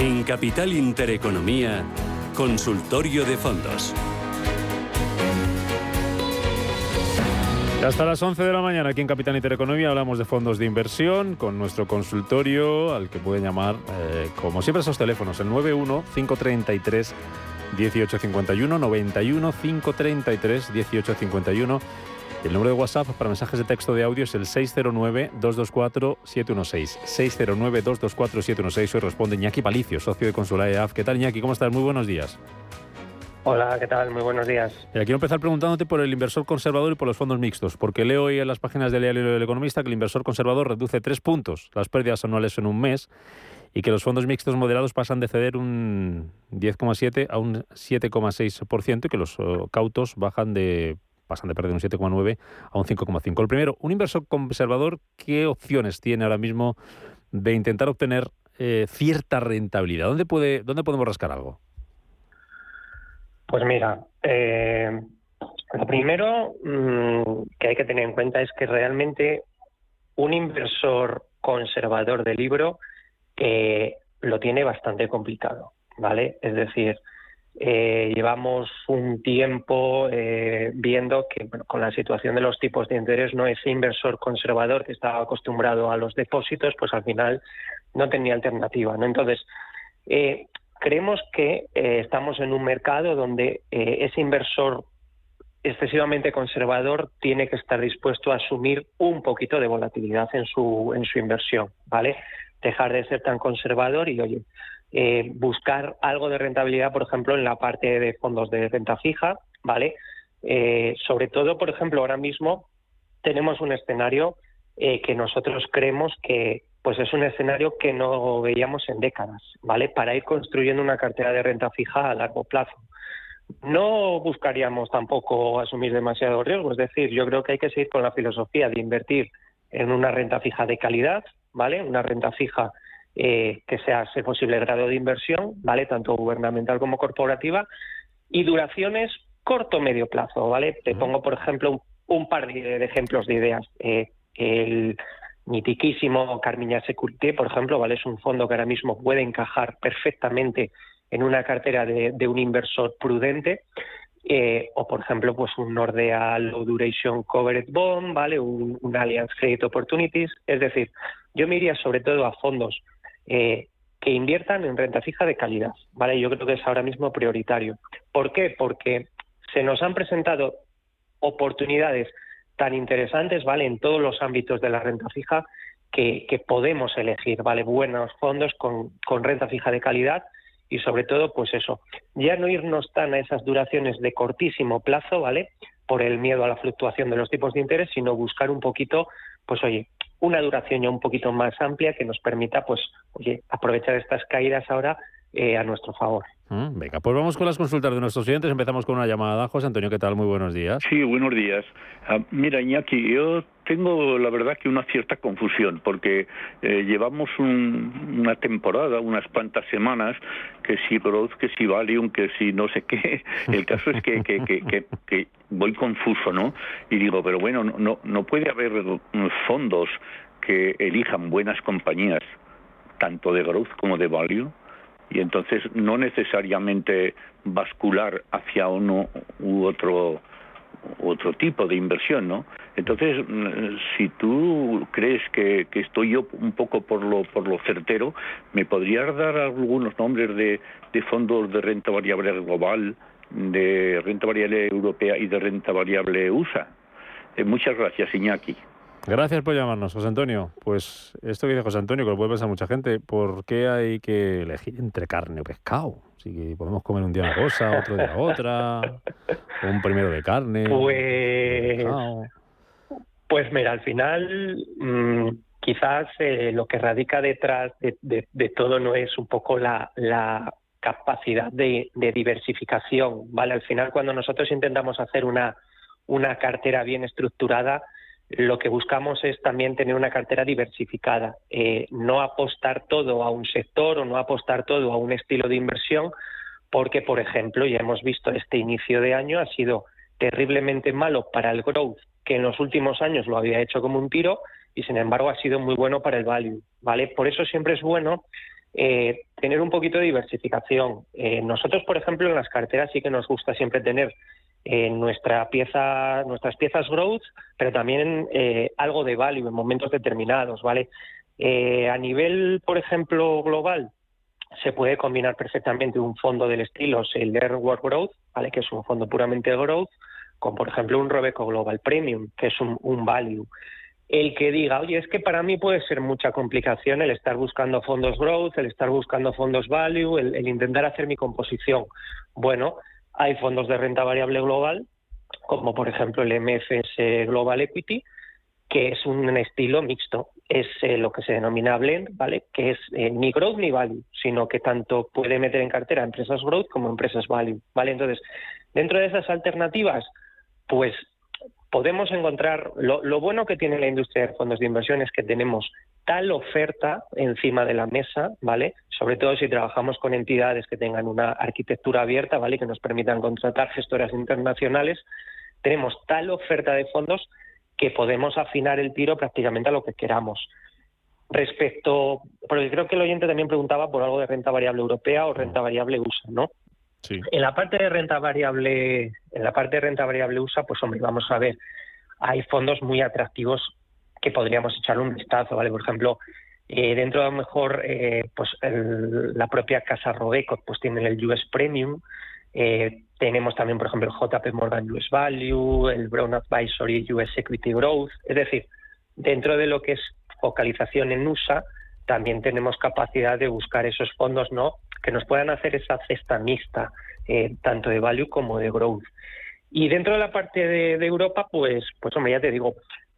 En Capital Intereconomía, Consultorio de Fondos. Hasta las 11 de la mañana aquí en Capital Intereconomía hablamos de fondos de inversión con nuestro consultorio al que pueden llamar, eh, como siempre, esos teléfonos, el 91 533 1851, 91 533 1851. El número de WhatsApp para mensajes de texto de audio es el 609-224-716. 609-224-716. Hoy responde Iñaki Palicio, socio de Consular EAF. ¿Qué tal, Iñaki? ¿Cómo estás? Muy buenos días. Hola, ¿qué tal? Muy buenos días. Mira, quiero empezar preguntándote por el inversor conservador y por los fondos mixtos, porque leo hoy en las páginas del diario del Economista que el inversor conservador reduce tres puntos las pérdidas anuales en un mes y que los fondos mixtos moderados pasan de ceder un 10,7 a un 7,6% y que los eh, cautos bajan de pasan de perder un 7,9 a un 5,5. El primero, un inversor conservador, ¿qué opciones tiene ahora mismo de intentar obtener eh, cierta rentabilidad? ¿Dónde, puede, ¿Dónde podemos rascar algo? Pues mira, eh, lo primero mm, que hay que tener en cuenta es que realmente un inversor conservador de libro eh, lo tiene bastante complicado, ¿vale? Es decir, eh, llevamos un tiempo eh, viendo que bueno, con la situación de los tipos de interés, no ese inversor conservador que estaba acostumbrado a los depósitos, pues al final no tenía alternativa, ¿no? Entonces, eh, creemos que eh, estamos en un mercado donde eh, ese inversor excesivamente conservador tiene que estar dispuesto a asumir un poquito de volatilidad en su en su inversión, ¿vale? Dejar de ser tan conservador y oye, eh, buscar algo de rentabilidad, por ejemplo, en la parte de fondos de renta fija, ¿vale? Eh, sobre todo, por ejemplo, ahora mismo tenemos un escenario eh, que nosotros creemos que pues es un escenario que no veíamos en décadas, ¿vale? Para ir construyendo una cartera de renta fija a largo plazo. No buscaríamos tampoco asumir demasiado riesgo, es decir, yo creo que hay que seguir con la filosofía de invertir en una renta fija de calidad, ¿vale? Una renta fija eh, que sea, si posible, grado de inversión, ¿vale? Tanto gubernamental como corporativa, y duraciones corto-medio plazo, ¿vale? Te pongo, por ejemplo, un, un par de, de ejemplos de ideas. Eh, el mitiquísimo Carmiña Securité, por ejemplo, ¿vale? Es un fondo que ahora mismo puede encajar perfectamente en una cartera de, de un inversor prudente. eh, o, por ejemplo, pues un Nordea Low Duration Covered Bond, ¿vale? Un, un Allianz Credit Opportunities. Es decir, yo me iría sobre todo a fondos eh, que inviertan en renta fija de calidad, ¿vale? Yo creo que es ahora mismo prioritario. ¿Por qué? Porque se nos han presentado oportunidades tan interesantes, ¿vale? En todos los ámbitos de la renta fija que, podemos elegir, ¿vale? Buenos fondos con, con renta fija de calidad y sobre todo, pues eso, ya no irnos tan a esas duraciones de cortísimo plazo, ¿vale? Por el miedo a la fluctuación de los tipos de interés, sino buscar un poquito pues oye, una duración ya un poquito más amplia que nos permita, pues, oye, aprovechar estas caídas ahora eh, a nuestro favor. Mm, Venga, pues vamos con las consultas de nuestros clientes. Empezamos con una llamada. José Antonio, ¿qué tal? Muy buenos días. Sí, buenos días. Ah, mira, Iñaki, yo tengo la verdad que una cierta confusión porque eh, llevamos un- una temporada, unas cuantas semanas, que si Growth, que si Valium, que si no sé qué. El caso es que, que, que, que- que voy confuso, ¿no? Y digo, pero bueno, no, no, puede haber fondos que elijan buenas compañías, tanto de Growth como de Value y entonces no necesariamente bascular hacia uno u otro otro tipo de inversión, ¿no? Entonces, mm, si tú crees que, que estoy yo un poco por lo por lo certero, ¿me podrías dar algunos nombres de, de fondos de renta variable global, de renta variable europea y de renta variable USA? Eh, muchas gracias, Iñaki. Gracias por llamarnos, José Antonio. Pues esto que dice José Antonio, que lo puede pensar mucha gente, ¿por qué hay que elegir entre carne o pescado? Si que podemos comer un día una cosa, otro día otra, un primero de carne. Pues, pues mira, al final mm, quizás eh, lo que radica detrás de, de- de todo no es un poco la, la capacidad de, de diversificación, ¿vale? Al final cuando nosotros intentamos hacer una, una cartera bien estructurada, lo que buscamos es también tener una cartera diversificada, eh, no apostar todo a un sector o no apostar todo a un estilo de inversión, porque, por ejemplo, ya hemos visto este inicio de año ha sido terriblemente malo para el growth, que en los últimos años lo había hecho como un tiro, y sin embargo ha sido muy bueno para el value, ¿vale? Por eso siempre es bueno eh, tener un poquito de diversificación. Eh, nosotros, por ejemplo, en las carteras sí que nos gusta siempre tener eh, nuestra pieza, nuestras piezas growth, pero también eh, algo de value en momentos determinados, ¿vale? Eh, a nivel, por ejemplo, global, se puede combinar perfectamente un fondo del estilo el Learn Work Growth, ¿vale? que es un fondo puramente growth, con, por ejemplo, un Robeco Global Premium, que es un, un value. El que diga, oye, es que para mí puede ser mucha complicación el estar buscando fondos growth, el estar buscando fondos value, el, el intentar hacer mi composición. Bueno, hay fondos de renta variable global, como por ejemplo el MFS Global Equity, que es un estilo mixto. Es eh, lo que se denomina blend, ¿vale? Que es eh, ni growth ni value, sino que tanto puede meter en cartera empresas growth como empresas value, ¿vale? Entonces, dentro de esas alternativas, pues podemos encontrar lo, lo bueno que tiene la industria de fondos de inversión es que tenemos tal oferta encima de la mesa, ¿vale? Sobre todo si trabajamos con entidades que tengan una arquitectura abierta, ¿vale? Que nos permitan contratar gestoras internacionales, tenemos tal oferta de fondos que podemos afinar el tiro prácticamente a lo que queramos. Respecto, porque creo que el oyente también preguntaba por algo de renta variable europea o renta variable USA, ¿no? Sí. En la parte de renta variable, en la parte de renta variable USA, pues hombre, vamos a ver, hay fondos muy atractivos que podríamos echarle un vistazo, ¿vale? Por ejemplo, eh, dentro de lo mejor, eh, pues la propia casa Robeco, pues tiene el US Premium, eh, tenemos también, por ejemplo, el JP Morgan US Value, el Brown Advisory US Equity Growth, es decir, dentro de lo que es focalización en USA, también tenemos capacidad de buscar esos fondos, ¿no? Que nos puedan hacer esa cesta mixta, tanto de value como de growth. Y dentro de la parte de, de Europa, pues, pues hombre, ya te digo,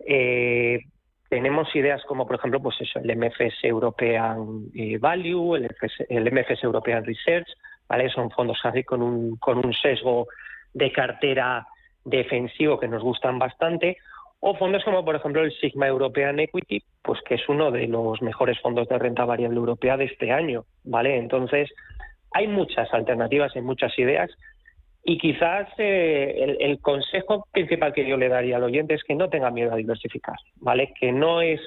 eh, tenemos ideas como, por ejemplo, pues eso, el MFS European eh, Value, el, FS el MFS European Research, ¿vale? Son fondos con un, con un sesgo de cartera defensivo que nos gustan bastante, o fondos como, por ejemplo, el Sigma European Equity, pues que es uno de los mejores fondos de renta variable europea de este año, ¿vale? Entonces, hay muchas alternativas, hay muchas ideas, y quizás eh, el, consejo principal que yo le daría al oyente es que no tenga miedo a diversificar, ¿vale? Que no es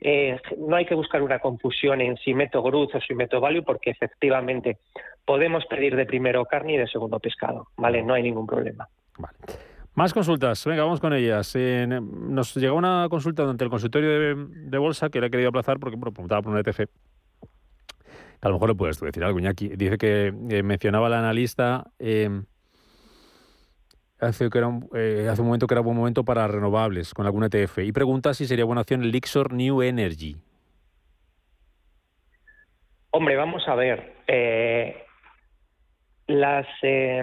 eh, no hay que buscar una confusión en si meto growth o si meto value, porque efectivamente podemos pedir de primero carne y de segundo pescado, ¿vale? No hay ningún problema. Más consultas, venga, vamos con ellas. Nos llegó una consulta durante el consultorio de, bolsa que le he querido aplazar porque bueno, preguntaba por un ETF. A lo mejor le puedes tú decir algo, Iñaki. Dice que eh, mencionaba la analista eh, hace, que era un, eh, hace un momento que era buen momento para renovables con algún ETF y pregunta si sería buena opción el Lixor New Energy. Hombre, vamos a ver. eh, las, eh,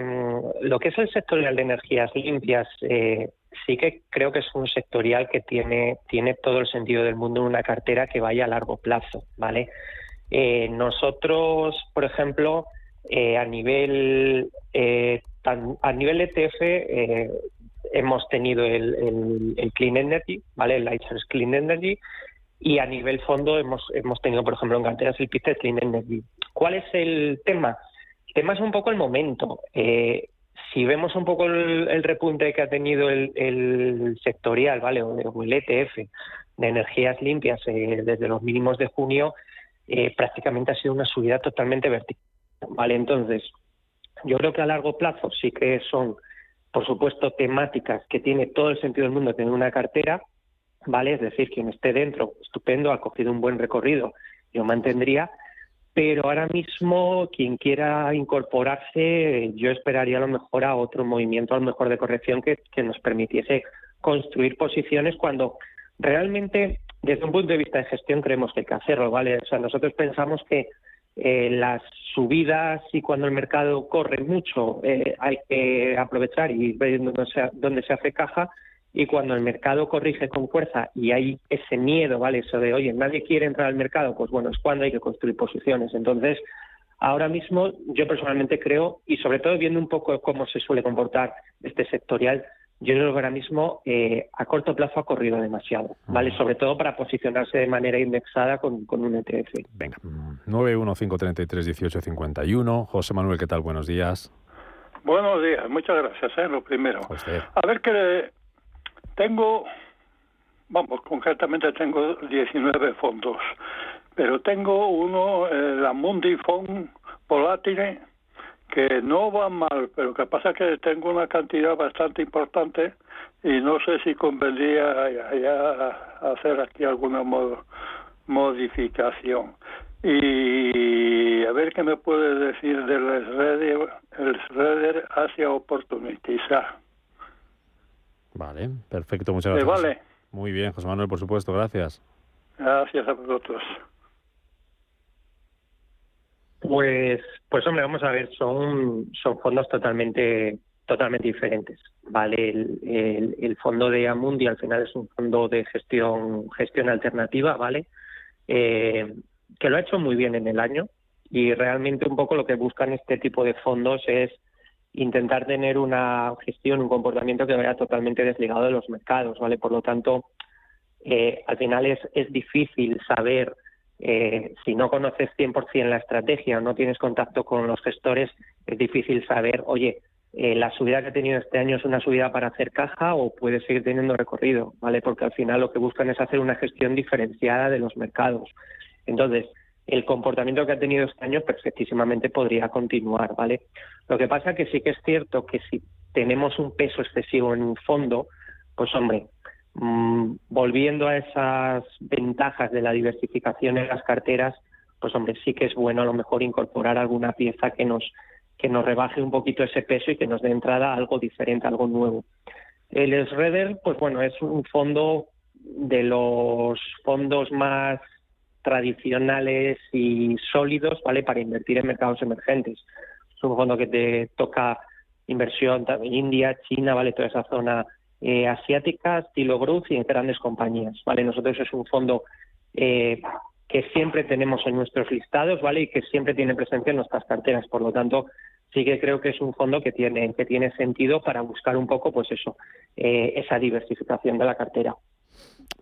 lo que es el sectorial de energías limpias, eh, sí que creo que es un sectorial que tiene, tiene todo el sentido del mundo en una cartera que vaya a largo plazo, ¿vale? Nosotros, por ejemplo, a nivel eh, a nivel ETF eh, hemos tenido el, Clean Energy, ¿vale? El Lightsource Clean Energy y a nivel fondo hemos, hemos tenido, por ejemplo, en carteras el Pictet Clean Energy. ¿Cuál es el tema? El tema es un poco el momento. Eh, si vemos un poco el, repunte que ha tenido el, sectorial, ¿vale? O, o el ETF de energías limpias eh, desde los mínimos de junio, prácticamente ha sido una subida totalmente vertical, ¿vale? Entonces, yo creo que a largo plazo sí que son, por supuesto, temáticas que tiene todo el sentido del mundo tener una cartera, ¿vale? Es decir, quien esté dentro, estupendo, ha cogido un buen recorrido, yo mantendría, pero ahora mismo quien quiera incorporarse, yo esperaría a lo mejor a otro movimiento, a lo mejor de corrección que, que nos permitiese construir posiciones cuando realmente desde un punto de vista de gestión creemos que hay que hacerlo, ¿vale? O sea, nosotros pensamos que eh, las subidas y cuando el mercado corre mucho eh, hay que aprovechar y ver dónde se, se hace caja y cuando el mercado corrige con fuerza y hay ese miedo, ¿vale? Eso de, oye, nadie quiere entrar al mercado, pues bueno, es cuando hay que construir posiciones. Entonces, ahora mismo yo personalmente creo, y sobre todo viendo un poco cómo se suele comportar este sectorial, yo creo que ahora mismo eh, a corto plazo ha corrido demasiado, ¿vale? Sobre todo para posicionarse de manera indexada con, con un ETF. Venga, 915331851. José Manuel, ¿qué tal? Buenos días. Buenos días, muchas gracias, ¿eh? lo primero. A usted. A ver que tengo, vamos, concretamente tengo 19 fondos, pero tengo uno, eh, la Mundi Fund Volatile, que no va mal, pero que pasa que tengo una cantidad bastante importante y no sé si convendría ya- hacer aquí alguna mo- modificación. Y a ver qué me puede decir del Schroeder, el. Ah, Vale, perfecto, muchas ¿Me gracias. vale? Muy bien, José Manuel, por supuesto, gracias. Gracias a vosotros. Pues, pues hombre, vamos a ver, son, son fondos totalmente, totalmente diferentes, ¿vale? El, el- fondo de Amundi al final es un fondo de gestión, gestión alternativa, ¿vale? Eh, que lo ha hecho muy bien en el año y realmente un poco lo que buscan este tipo de fondos es intentar tener una gestión, un comportamiento que vaya totalmente desligado de los mercados, ¿vale? Por lo tanto, eh, al final es, es difícil saber eh, si no conoces 100% la estrategia o no tienes contacto con los gestores, es difícil saber, oye, eh, la subida que ha tenido este año es una subida para hacer caja o puede seguir teniendo recorrido, ¿vale? Porque al final lo que buscan es hacer una gestión diferenciada de los mercados. Entonces, el comportamiento que ha tenido este año perfectísimamente podría continuar, ¿vale? Lo que pasa que sí que es cierto que si tenemos un peso excesivo en un fondo, pues hombre, mm, volviendo a esas ventajas de la diversificación en las carteras, pues hombre, sí que es bueno a lo mejor incorporar alguna pieza que nos que nos rebaje un poquito ese peso y que nos dé entrada a algo diferente, algo nuevo. El Schroeder, pues bueno, es un fondo de los fondos más tradicionales y sólidos, ¿vale? Para invertir en mercados emergentes. Es un fondo que te toca inversión India, China, ¿vale? Toda esa zona eh, asiática, estilo growth y en grandes compañías, ¿vale? Nosotros es un fondo eh, que siempre tenemos en nuestros listados, ¿vale? Y que siempre tiene presencia en nuestras carteras. Por lo tanto, sí que creo que es un fondo que tiene, que tiene sentido para buscar un poco, pues eso, eh, esa diversificación de la cartera.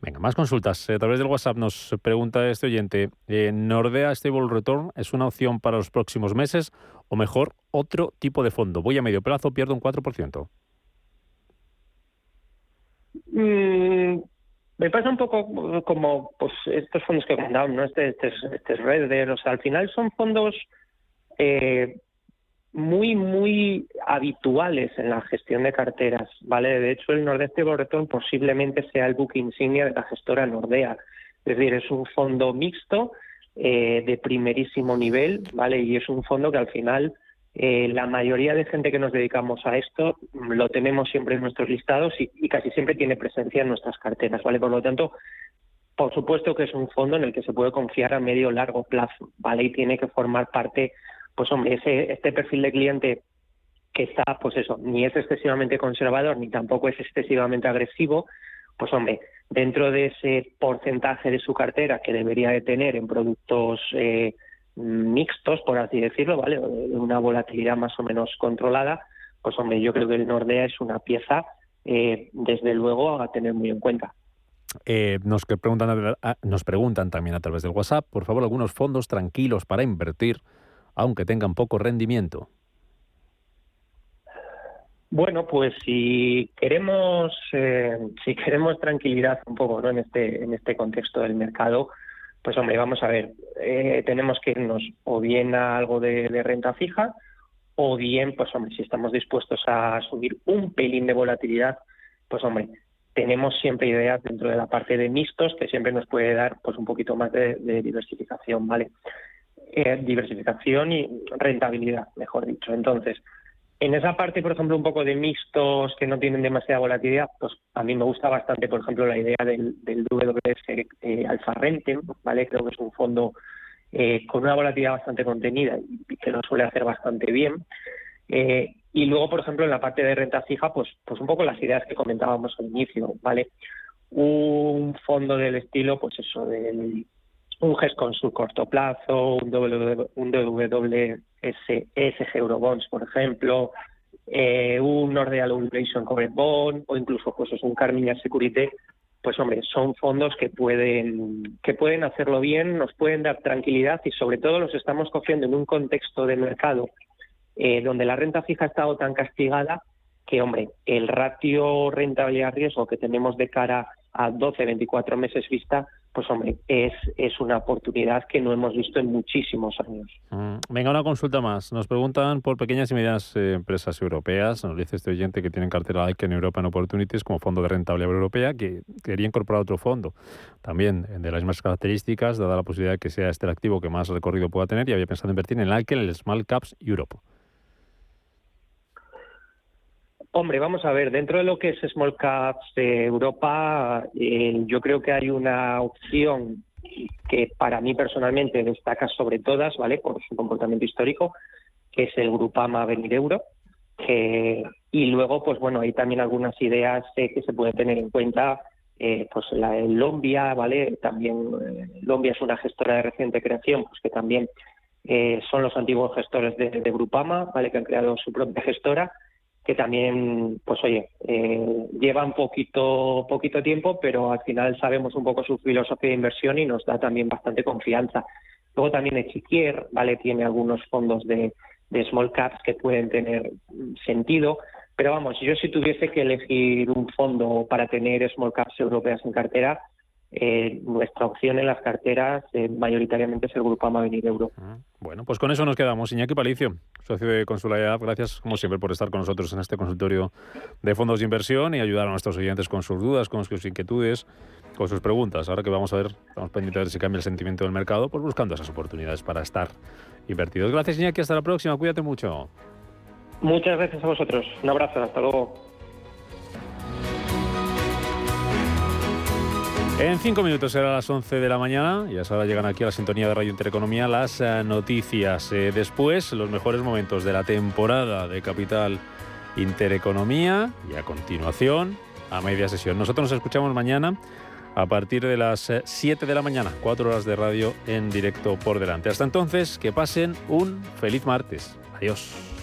Venga, más consultas. Eh, A través del WhatsApp nos pregunta este oyente, ¿Nordea Stable Return es una opción para los próximos meses o mejor otro tipo de fondo? Voy a medio plazo, pierdo un 4%. Mm, me pasa un poco como pues estos fondos que he ¿no? Este, este, es- este es Redder, o sea, al final son fondos eh, muy, muy habituales en la gestión de carteras, ¿vale? De hecho, el Nordeste Return posiblemente sea el book insignia de la gestora Nordea. Es decir, es un fondo mixto eh, de primerísimo nivel, ¿vale? Y es un fondo que al final eh, la mayoría de gente que nos dedicamos a esto mm, lo tenemos siempre en nuestros listados y, casi siempre tiene presencia en nuestras carteras, ¿vale? Por lo tanto, por supuesto que es un fondo en el que se puede confiar a medio o largo plazo, ¿vale? Y tiene que formar parte, pues hombre, ese, este perfil de cliente que está, pues eso, ni es excesivamente conservador ni tampoco es excesivamente agresivo, pues hombre, dentro de ese porcentaje de su cartera que debería de tener en productos eh, mixtos, por así decirlo, ¿vale? De Una volatilidad más o menos controlada, pues hombre, yo creo que el Nordea es una pieza, eh, desde luego, a tener muy en cuenta. Eh, nos, preguntan, nos preguntan también a través del WhatsApp, por favor, algunos fondos tranquilos para invertir, aunque tengan poco rendimiento. Bueno, pues si queremos, eh, si queremos tranquilidad un poco, ¿no? En este, en este contexto del mercado, pues hombre, vamos a ver, eh, tenemos que irnos o bien a algo de, renta fija, o bien, pues hombre, si estamos dispuestos a asumir un pelín de volatilidad, pues hombre, tenemos siempre ideas dentro de la parte de mixtos que siempre nos puede dar pues un poquito más de, de diversificación, ¿vale? Eh, diversificación y rentabilidad, mejor dicho. Entonces, en esa parte, por ejemplo, un poco de mixtos que no tienen demasiada volatilidad, pues a mí me gusta bastante, por ejemplo, la idea del, del WS eh, Alfa Rente, ¿vale? Creo que es un fondo eh, con una volatilidad bastante contenida y que lo suele hacer bastante bien. Eh, y luego, por ejemplo, en la parte de renta fija, pues, pues un poco las ideas que comentábamos al inicio, ¿vale? Un fondo del estilo, pues eso, del un GES con su corto plazo, un, w, un WSS Eurobonds, por ejemplo, eh, un Nordea Low Inflation Covered Bond o incluso pues es un Carmignac Security, pues hombre, son fondos que pueden que pueden hacerlo bien, nos pueden dar tranquilidad y sobre todo los estamos cogiendo en un contexto de mercado eh, donde la renta fija ha estado tan castigada que, hombre, el ratio rentabilidad-riesgo que tenemos de cara a 12, 24 meses vista, pues, hombre, es, es una oportunidad que no hemos visto en muchísimos años. Mm, Venga, una consulta más. Nos preguntan por pequeñas y medianas eh, empresas europeas. Nos dice este oyente que tienen cartera en European Opportunities como fondo de rentabilidad europea que quería incorporar otro fondo. También eh, de las mismas características, dada la posibilidad de que sea este el activo que más recorrido pueda tener y había pensado invertir en el Alken, el Small Caps Europe. Hombre, vamos a ver, dentro de lo que es Small Caps Europa, eh, yo creo que hay una opción que para mí personalmente destaca sobre todas, ¿vale? Por su comportamiento histórico, que es el Grupama Venir Euro. y luego, pues bueno, hay también algunas ideas eh, que se pueden tener en cuenta, eh, pues la de Lombia, ¿vale? También eh, Lombia es una gestora de reciente creación, pues que también son los antiguos gestores de, de Grupama, ¿vale? Que han creado su propia gestora que también, pues oye, eh, llevan poquito, poquito tiempo, pero al final sabemos un poco su filosofía de inversión y nos da también bastante confianza. Luego también Echiquier, ¿vale? Tiene algunos fondos de, small caps que pueden tener sentido, pero vamos, yo si tuviese que elegir un fondo para tener small caps europeas en cartera, eh, nuestra opción en las carteras eh, mayoritariamente es el Grupo Venir Euro. Bueno, pues con eso nos quedamos. Iñaki Palicio, socio de Consularidad, gracias como siempre por estar con nosotros en este consultorio de fondos de inversión y ayudar a nuestros oyentes con sus dudas, con sus inquietudes, con sus preguntas. Ahora que vamos a ver, estamos pendientes de ver si cambia el sentimiento del mercado, pues buscando esas oportunidades para estar invertidos. Gracias Iñaki, hasta la próxima, cuídate mucho. Muchas gracias a vosotros. Un abrazo, hasta luego. En cinco minutos será las 11 de la mañana y ahora llegan aquí a la sintonía de Radio Intereconomía las eh, noticias. Eh, después, los mejores momentos de la temporada de Capital Intereconomía y a continuación, a media sesión. Nosotros nos escuchamos mañana a partir de las eh, 7 de la mañana, cuatro horas de radio en directo por delante. Hasta entonces, que pasen un feliz martes. Adiós.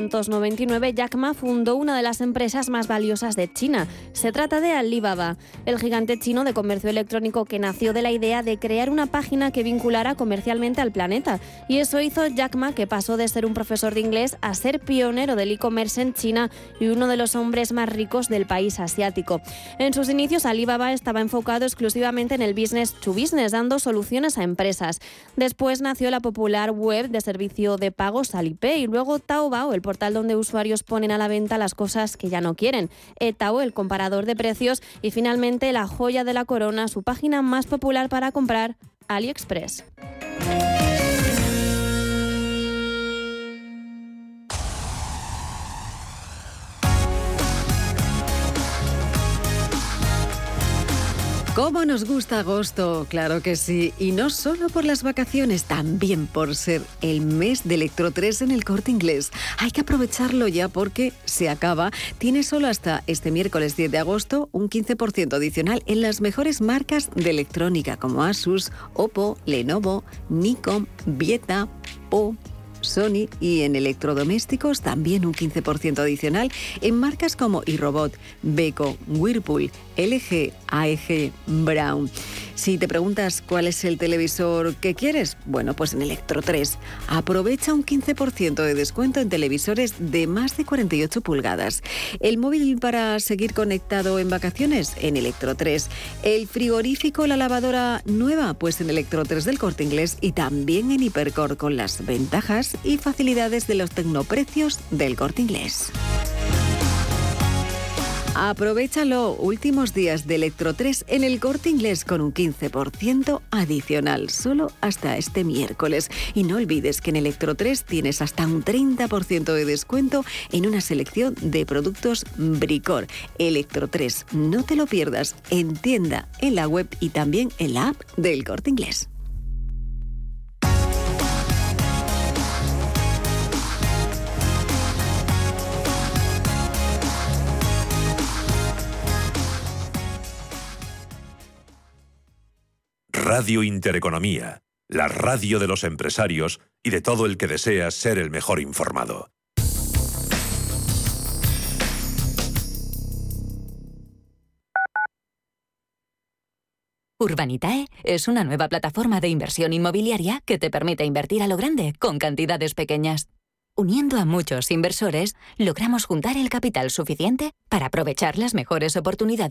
1999, Jack Ma fundó una de las empresas más valiosas de China. Se trata de Alibaba, el gigante chino de comercio electrónico que nació de la idea de crear una página que vinculara comercialmente al planeta. Y eso hizo Jack Ma, que pasó de ser un profesor de inglés a ser pionero del e-commerce en China y uno de los hombres más ricos del país asiático. En sus inicios, Alibaba estaba enfocado exclusivamente en el business to business, dando soluciones a empresas. Después nació la popular web de servicio de pagos Alipay y luego Taobao, el portal donde usuarios ponen a la venta las cosas que ya no quieren. Etao, el comparador de precios y finalmente la joya de la corona, su página más popular para comprar, AliExpress. ¿Cómo nos gusta agosto? Claro que sí. Y no solo por las vacaciones, también por ser el mes de Electro 3 en el corte inglés. Hay que aprovecharlo ya porque se acaba. Tiene solo hasta este miércoles 10 de agosto un 15% adicional en las mejores marcas de electrónica como Asus, Oppo, Lenovo, Nikon, Vieta, Po. Sony y en electrodomésticos también un 15% adicional en marcas como iRobot, Beko, Whirlpool, LG, AEG, Brown. Si te preguntas cuál es el televisor que quieres, bueno, pues en Electro 3 aprovecha un 15% de descuento en televisores de más de 48 pulgadas. El móvil para seguir conectado en vacaciones en Electro 3. El frigorífico, la lavadora nueva, pues en Electro 3 del Corte Inglés y también en Hipercor con las ventajas y facilidades de los tecnoprecios del Corte Inglés. Aprovechalo, últimos días de Electro 3 en el corte inglés con un 15% adicional, solo hasta este miércoles. Y no olvides que en Electro 3 tienes hasta un 30% de descuento en una selección de productos Bricor. Electro 3, no te lo pierdas en tienda, en la web y también en la app del corte inglés. Radio Intereconomía, la radio de los empresarios y de todo el que desea ser el mejor informado. Urbanitae es una nueva plataforma de inversión inmobiliaria que te permite invertir a lo grande con cantidades pequeñas. Uniendo a muchos inversores, logramos juntar el capital suficiente para aprovechar las mejores oportunidades